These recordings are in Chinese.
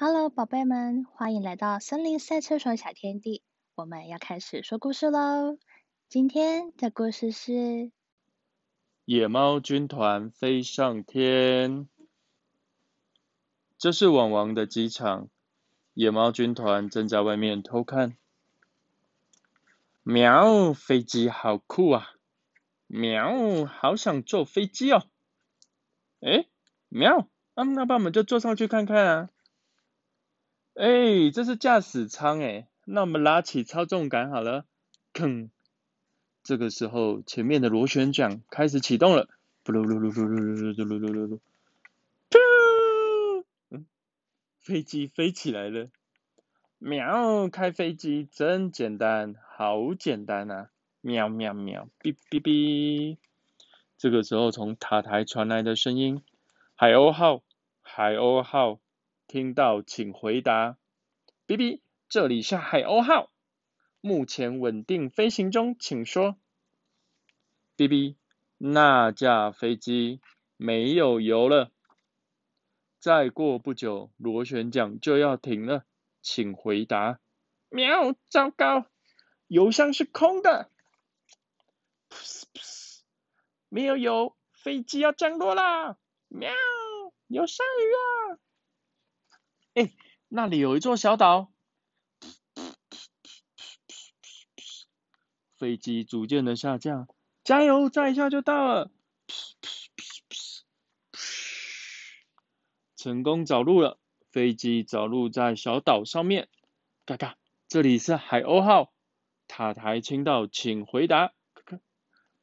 Hello，宝贝们，欢迎来到森林赛车手小天地。我们要开始说故事喽。今天的故事是《野猫军团飞上天》。这是网王的机场，野猫军团正在外面偷看。喵，飞机好酷啊！喵，好想坐飞机哦。哎，喵，那那我们就坐上去看看啊。哎，这是驾驶舱哎，那我们拉起操纵杆好了。吭，这个时候前面的螺旋桨开始启动了。噜噜噜噜噜噜噜噜噜噜噜。嗯，飞机飞起来了。喵，开飞机真简单，好简单啊！喵喵喵，哔哔哔。这个时候从塔台传来的声音：海鸥号，海鸥号。听到，请回答。B B，这里是海鸥号，目前稳定飞行中，请说。B B，那架飞机没有油了，再过不久螺旋桨就要停了，请回答。喵，糟糕，油箱是空的。没有油，飞机要降落啦！喵，有鲨鱼啊！哎，那里有一座小岛。飞机逐渐的下降，加油，再一下就到了。成功着陆了，飞机着陆在小岛上面。嘎嘎，这里是海鸥号，塔台倾到，请回答。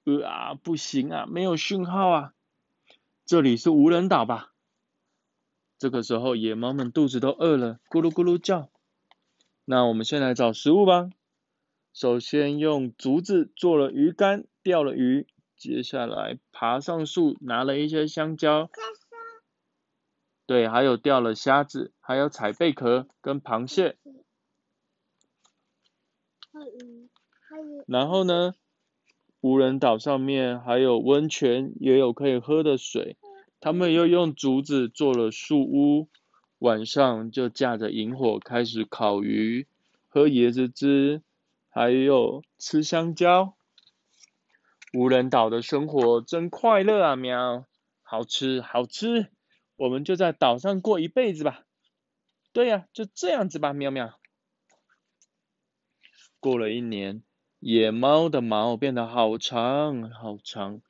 呃啊，不行啊，没有讯号啊。这里是无人岛吧？这个时候，野猫们肚子都饿了，咕噜咕噜叫。那我们先来找食物吧。首先用竹子做了鱼竿，钓了鱼。接下来爬上树，拿了一些香蕉。对，还有钓了虾子，还有采贝壳跟螃蟹。然后呢，无人岛上面还有温泉，也有可以喝的水。他们又用竹子做了树屋，晚上就架着萤火开始烤鱼、喝椰子汁，还有吃香蕉。无人岛的生活真快乐啊！喵，好吃好吃，我们就在岛上过一辈子吧。对呀，就这样子吧，喵喵。过了一年，野猫的毛变得好长好长。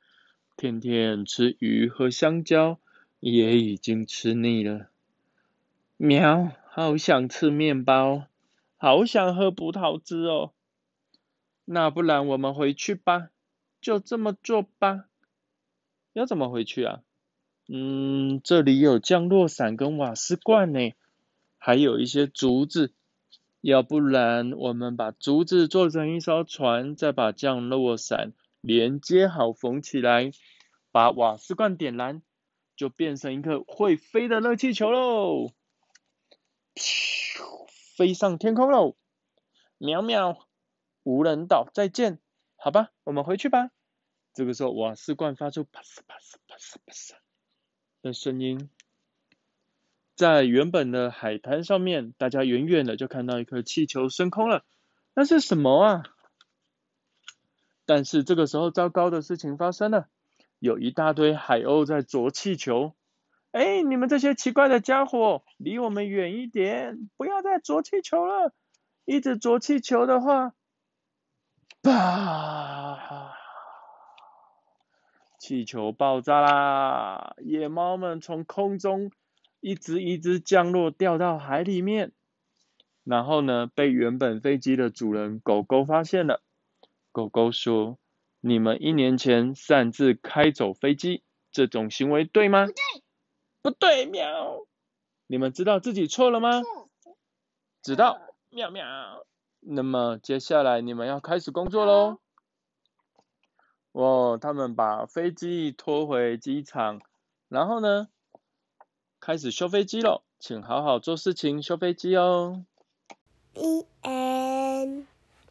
天天吃鱼和香蕉，也已经吃腻了。喵，好想吃面包，好想喝葡萄汁哦。那不然我们回去吧，就这么做吧。要怎么回去啊？嗯，这里有降落伞跟瓦斯罐呢，还有一些竹子。要不然我们把竹子做成一艘船，再把降落伞。连接好，缝起来，把瓦斯罐点燃，就变成一个会飞的热气球喽！飞上天空喽！淼淼，无人岛再见，好吧，我们回去吧。这个时候，瓦斯罐发出啪嚓啪嚓啪嚓啪嚓的声音，在原本的海滩上面，大家远远的就看到一颗气球升空了。那是什么啊？但是这个时候，糟糕的事情发生了，有一大堆海鸥在啄气球。哎，你们这些奇怪的家伙，离我们远一点，不要再啄气球了！一直啄气球的话，吧！气球爆炸啦！野猫们从空中一只一只降落，掉到海里面。然后呢，被原本飞机的主人狗狗发现了。狗狗说：“你们一年前擅自开走飞机，这种行为对吗？”“不对，不对。”喵。你们知道自己错了吗？知道。喵喵。那么接下来你们要开始工作喽。哦，他们把飞机拖回机场，然后呢，开始修飞机喽。请好好做事情，修飞机哦。B N